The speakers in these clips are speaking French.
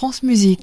France Musique.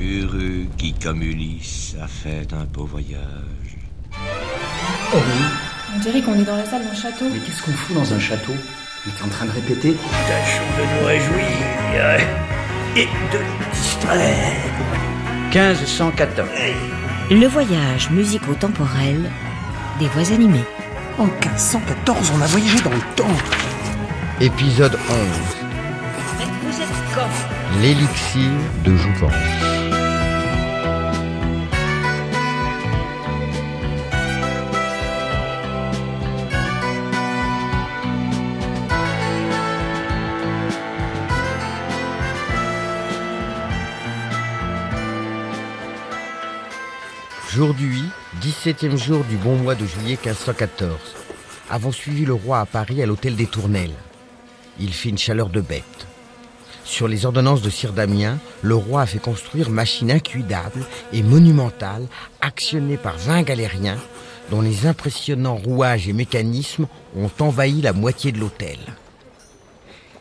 Heureux qui, comme Ulysse, a fait un beau voyage. Oh oui, On dirait qu'on est dans la salle d'un château. mais qu'est-ce qu'on fout dans un château? Il est en train de répéter Tâchons de nous réjouir et de nous distraire. 1514. Le voyage musico-temporel des voix animées. En 1514, on a voyagé dans le temps. Épisode 11. Vous êtes quand? L'élixir de Jouvence. Aujourd'hui, 17e jour du bon mois de juillet 1514, avons suivi le roi à Paris à l'hôtel des Tournelles. Il fit une chaleur de bête. Sur les ordonnances de Sire Damien, le roi a fait construire machines incuidables et monumentales actionnées par 20 galériens dont les impressionnants rouages et mécanismes ont envahi la moitié de l'hôtel.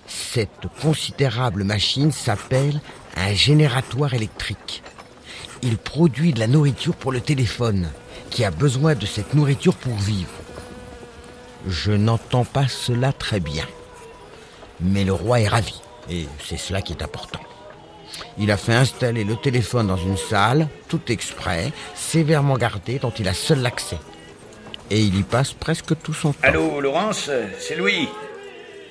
Cette considérable machine s'appelle un génératoire électrique. Il produit de la nourriture pour le téléphone, qui a besoin de cette nourriture pour vivre. Je n'entends pas cela très bien. Mais le roi est ravi, et c'est cela qui est important. Il a fait installer le téléphone dans une salle, tout exprès, sévèrement gardée, dont il a seul l'accès. Et il y passe presque tout son temps. Allô, Laurence C'est Louis.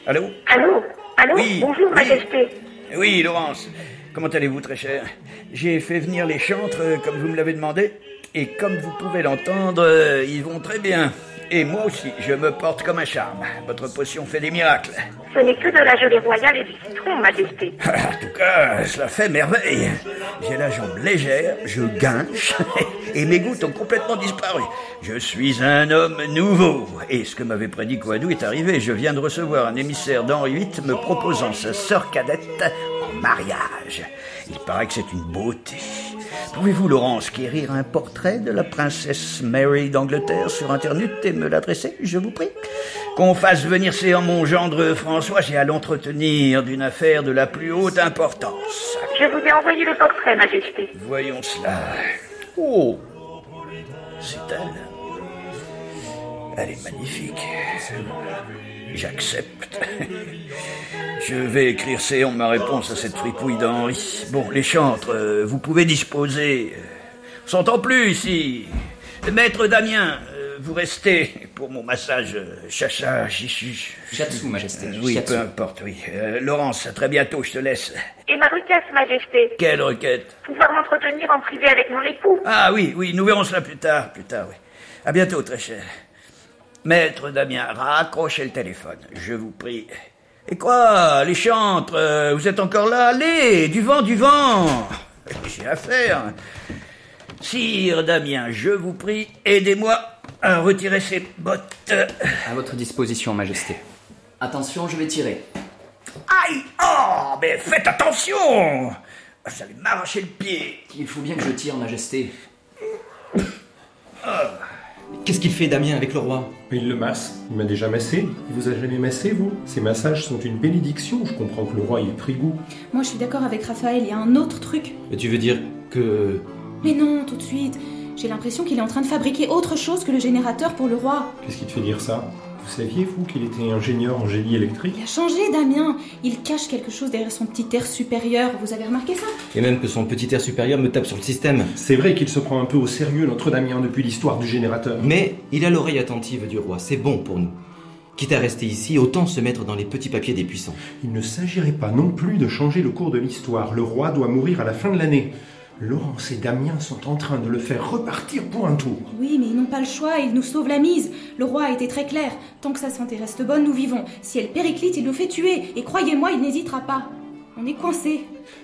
Allô Allô Allô Oui, Bonjour, oui. Majesté. Oui, Laurence. Comment allez-vous, très cher? J'ai fait venir les chantres euh, comme vous me l'avez demandé. Et comme vous pouvez l'entendre, euh, ils vont très bien. Et moi aussi, je me porte comme un charme. Votre potion fait des miracles. Ce n'est que de la gelée royale et du citron, Majesté. En tout cas, cela fait merveille. J'ai la jambe légère, je guinche, et mes gouttes ont complètement disparu. Je suis un homme nouveau. Et ce que m'avait prédit Coadou est arrivé. Je viens de recevoir un émissaire d'Henri VIII me proposant sa sœur cadette en mariage. Il paraît que c'est une beauté. Pouvez-vous, Laurence, quérir un portrait de la princesse Mary d'Angleterre sur Internet et me l'adresser, je vous prie? Qu'on fasse venir séant mon gendre François, j'ai à l'entretenir d'une affaire de la plus haute importance. Je vous ai envoyé le portrait, Majesté. Voyons cela. Oh C'est elle. Elle est magnifique. J'accepte. Je vais écrire séant ma réponse à cette fripouille d'Henri. Bon, les chantres, euh, vous pouvez disposer. On s'entend plus ici. Maître Damien, euh, vous restez pour mon massage euh, chacha, chichu. Shatsu, Majesté. Euh, oui, peu importe, oui. Euh, Laurence, à très bientôt, je te laisse. Et ma requête, Majesté. Quelle requête? Pouvoir m'entretenir en privé avec mon époux. Ah oui, oui, nous verrons cela plus tard, plus tard, oui. À bientôt, très cher. Maître Damien, raccrochez le téléphone, je vous prie. Et quoi, les chantres, euh, vous êtes encore là? Allez, du vent, du vent J'ai affaire. Sire Damien, je vous prie, aidez-moi à retirer ces bottes. À votre disposition, Majesté. Attention, je vais tirer. Aïe Oh, mais faites attention Vous allez m'arracher le pied. Il faut bien que je tire, Majesté. Qu'est-ce qu'il fait Damien avec le roi Il le masse. Il m'a déjà massé. Il vous a jamais massé, vous Ces massages sont une bénédiction. Je comprends que le roi y ait pris goût. Moi, je suis d'accord avec Raphaël, il y a un autre truc. Et Tu veux dire que... Mais non, tout de suite. J'ai l'impression qu'il est en train de fabriquer autre chose que le générateur pour le roi. Qu'est-ce qui te fait dire ça? Vous saviez, vous, qu'il était ingénieur en génie électrique Il a changé, Damien. Il cache quelque chose derrière son petit air supérieur. Vous avez remarqué ça? Et même que son petit air supérieur me tape sur le système. C'est vrai qu'il se prend un peu au sérieux, notre Damien, depuis l'histoire du générateur. Mais il a l'oreille attentive du roi, c'est bon pour nous. Quitte à rester ici, autant se mettre dans les petits papiers des puissants. Il ne s'agirait pas non plus de changer le cours de l'histoire. Le roi doit mourir à la fin de l'année. Laurence et Damien sont en train de le faire repartir pour un tour. Oui, mais ils n'ont pas le choix, ils nous sauvent la mise. Le roi a été très clair. Tant que sa santé reste bonne, nous vivons. Si elle périclite, il nous fait tuer. Et croyez-moi, il n'hésitera pas. On est coincés.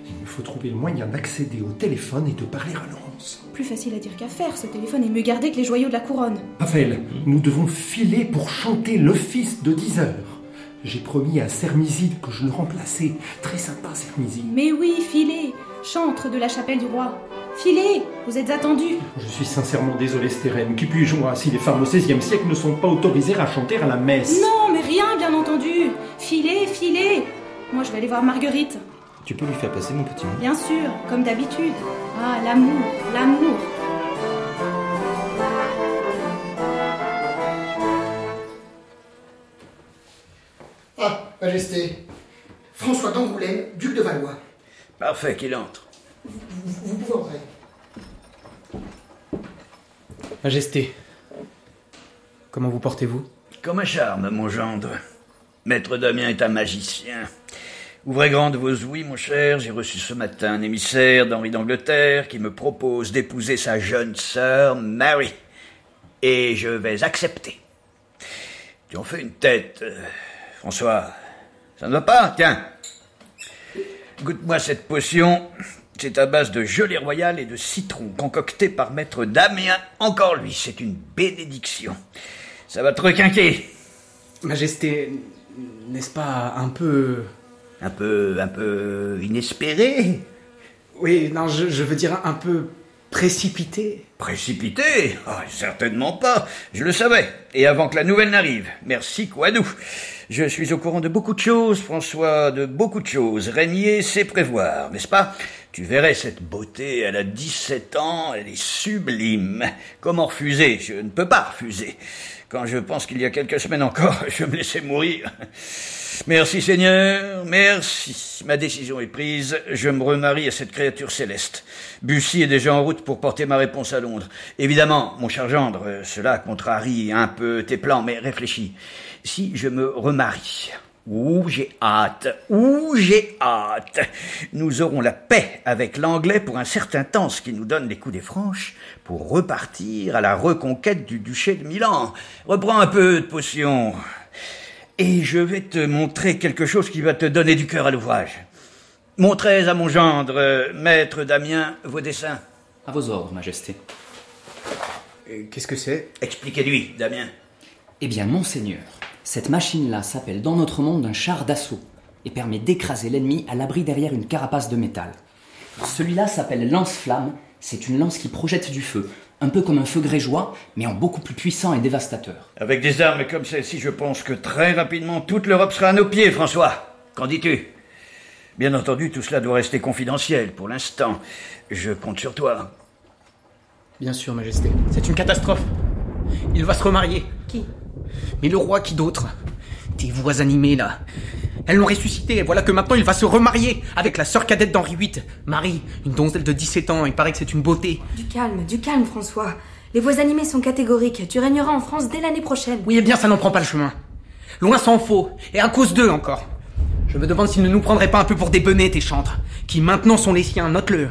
Il me faut trouver le moyen d'accéder au téléphone et de parler à Laurence. Plus facile à dire qu'à faire, ce téléphone est mieux gardé que les joyaux de la couronne. Raphaël, nous devons filer pour chanter l'office de 10 heures. J'ai promis à Sermiside que je le remplaçais. Très sympa, Sermiside. Mais oui, filez Chantre de la chapelle du roi. Filez Vous êtes attendu Je suis sincèrement désolé, Stérène. Qui puis-je moi si les femmes au XVIe siècle ne sont pas autorisées à chanter à la messe? Non, mais rien, bien entendu Filez, filez Moi, je vais aller voir Marguerite. Tu peux lui faire passer mon petit mot Bien sûr, comme d'habitude. Ah, l'amour, l'amour Ah, Majesté. François d'Angoulême, duc de Valois. Parfait qu'il entre. Vous, vous pouvez entrer. Majesté, comment vous portez-vous? Comme un charme, mon gendre. Maître Damien est un magicien. Ouvrez grande vos ouïes, mon cher. J'ai reçu ce matin un émissaire d'Henri d'Angleterre qui me propose d'épouser sa jeune sœur, Mary. Et je vais accepter. Tu en fais une tête, euh, François. Ça ne va pas Tiens. Goûte-moi cette potion. C'est à base de gelée royale et de citron, concocté par maître Damien. Encore lui, c'est une bénédiction. Ça va te requinquer. Majesté, n'est-ce pas un peu... Un peu, un peu inespéré? Oui, non, je, je veux dire un peu précipité. Précipité Ah, Certainement pas. Je le savais. Et avant que la nouvelle n'arrive. Merci, Quadou. Je suis au courant de beaucoup de choses, François, de beaucoup de choses. Régner, c'est prévoir, n'est-ce pas? Tu verrais cette beauté, elle a 17 ans, elle est sublime. Comment refuser? Je ne peux pas refuser. Quand je pense qu'il y a quelques semaines encore, je me laissais mourir. Merci Seigneur, merci. Ma décision est prise, je me remarie à cette créature céleste. Bussy est déjà en route pour porter ma réponse à Londres. Évidemment, mon cher gendre, cela contrarie un peu tes plans, mais réfléchis. Si je me remarie, Ouh, j'ai hâte. Ouh, j'ai hâte. Nous aurons la paix avec l'anglais pour un certain temps, ce qui nous donne les coups des franches pour repartir à la reconquête du duché de Milan. Reprends un peu de potion. Et je vais te montrer quelque chose qui va te donner du cœur à l'ouvrage. Montrez à mon gendre, maître Damien, vos dessins. À vos ordres, Majesté. Qu'est-ce que c'est? Expliquez-lui, Damien. Eh bien, monseigneur, cette machine-là s'appelle dans notre monde un char d'assaut et permet d'écraser l'ennemi à l'abri derrière une carapace de métal. Celui-là s'appelle lance-flamme, c'est une lance qui projette du feu, un peu comme un feu grégeois, mais en beaucoup plus puissant et dévastateur. Avec des armes comme celle-ci, je pense que très rapidement toute l'Europe sera à nos pieds, François. Qu'en dis-tu? Bien entendu, tout cela doit rester confidentiel pour l'instant. Je compte sur toi. Bien sûr, Majesté. C'est une catastrophe. Il va se remarier. Qui? Mais le roi, qui d'autre Tes voix animées, là. Elles l'ont ressuscité, et voilà que maintenant il va se remarier avec la sœur cadette d'Henri VIII, Marie, une donzelle de 17 ans, il paraît que c'est une beauté. Du calme, du calme, François. Les voix animées sont catégoriques. Tu régneras en France dès l'année prochaine. Oui, eh bien, ça n'en prend pas le chemin. Loin s'en faut, et à cause d'eux encore. Je me demande s'ils ne nous prendraient pas un peu pour des benets, tes chantres, qui maintenant sont les siens, note-le.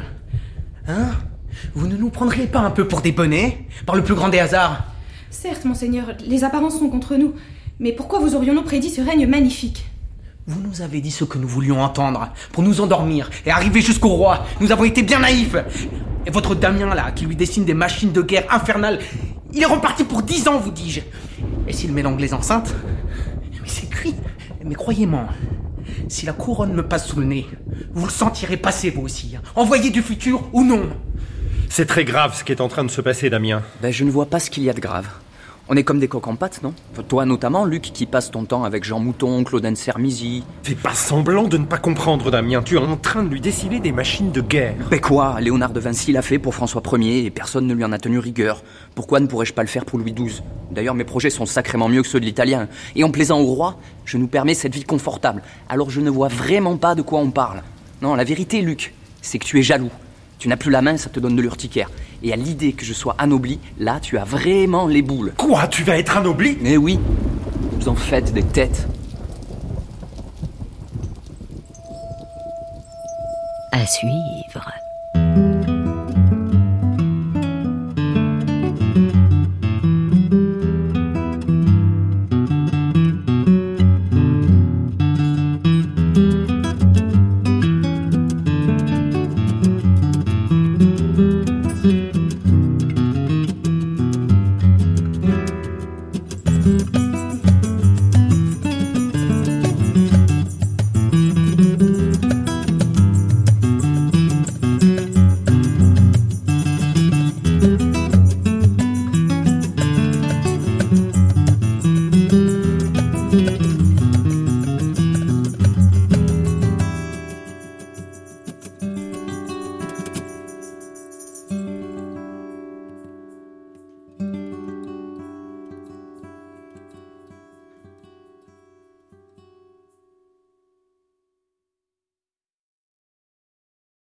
Hein? Vous ne nous prendriez pas un peu pour des benets, par le plus grand des hasards Certes, monseigneur, les apparences sont contre nous. Mais pourquoi vous aurions-nous prédit ce règne magnifique? Vous nous avez dit ce que nous voulions entendre, pour nous endormir et arriver jusqu'au roi. Nous avons été bien naïfs. Et votre Damien, là, qui lui dessine des machines de guerre infernales, il est reparti pour dix ans, vous dis-je. Et s'il met l'anglaise enceinte Mais c'est cuit. Mais croyez-moi, si la couronne me passe sous le nez, vous le sentirez passer, vous aussi. hein. Envoyé du futur ou non. C'est très grave ce qui est en train de se passer, Damien. Ben, je ne vois pas ce qu'il y a de grave. On est comme des coqs en pâte, non? Toi notamment, Luc, qui passe ton temps avec Jean Mouton, Claudine Sermizy. Fais pas semblant de ne pas comprendre, Damien. Tu es en train de lui dessiner des machines de guerre. Ben quoi? Léonard de Vinci l'a fait pour François Ier et personne ne lui en a tenu rigueur. Pourquoi ne pourrais-je pas le faire pour Louis XII D'ailleurs, mes projets sont sacrément mieux que ceux de l'italien. Et en plaisant au roi, je nous permets cette vie confortable. Alors je ne vois vraiment pas de quoi on parle. Non, la vérité, Luc, c'est que tu es jaloux. Tu n'as plus la main, ça te donne de l'urticaire. Et à l'idée que je sois anobli, là, tu as vraiment les boules. Quoi Tu vas être anobli? Mais oui, vous en faites des têtes. À suivre.